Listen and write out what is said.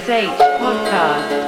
TSH Podcast.